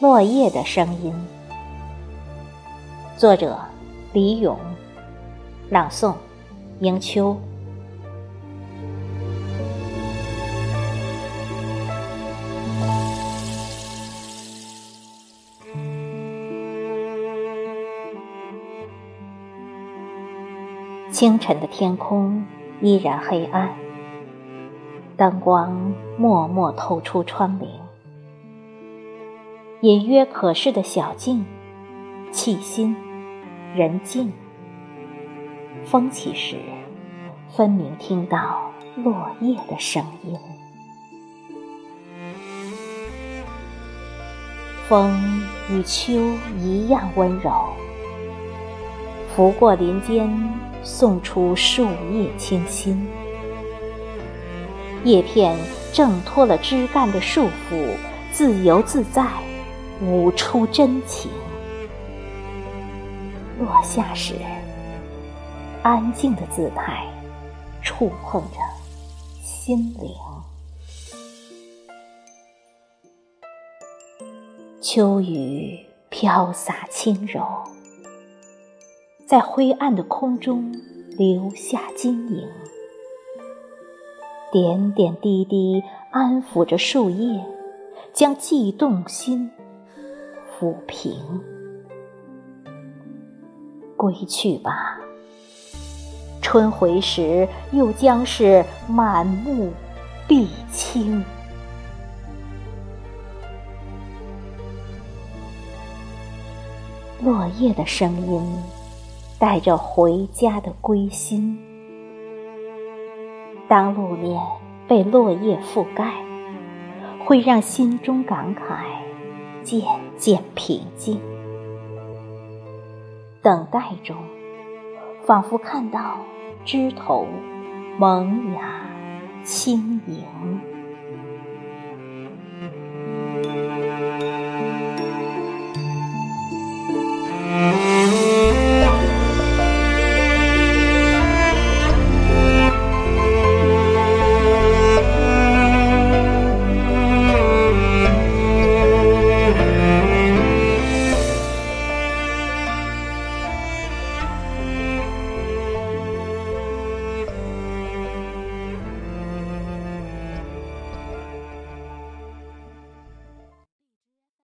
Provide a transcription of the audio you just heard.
落叶的声音，作者李咏，朗诵迎秋。清晨的天空依然黑暗，灯光默默透出窗棂，隐约可视的小径，气心人静。风起时，分明听到落叶的声音。风与秋一样温柔，拂过林间。送出树叶清新，叶片挣脱了枝干的束缚，自由自在，舞出真情。落下时，安静的姿态，触碰着心灵。秋雨飘洒轻柔。在灰暗的空中留下晶莹，点点滴滴安抚着树叶，将悸动心抚平。归去吧，春回时又将是满目碧青。落叶的声音。带着回家的归心，当路面被落叶覆盖，会让心中感慨渐渐平静。等待中，仿佛看到枝头萌芽轻盈。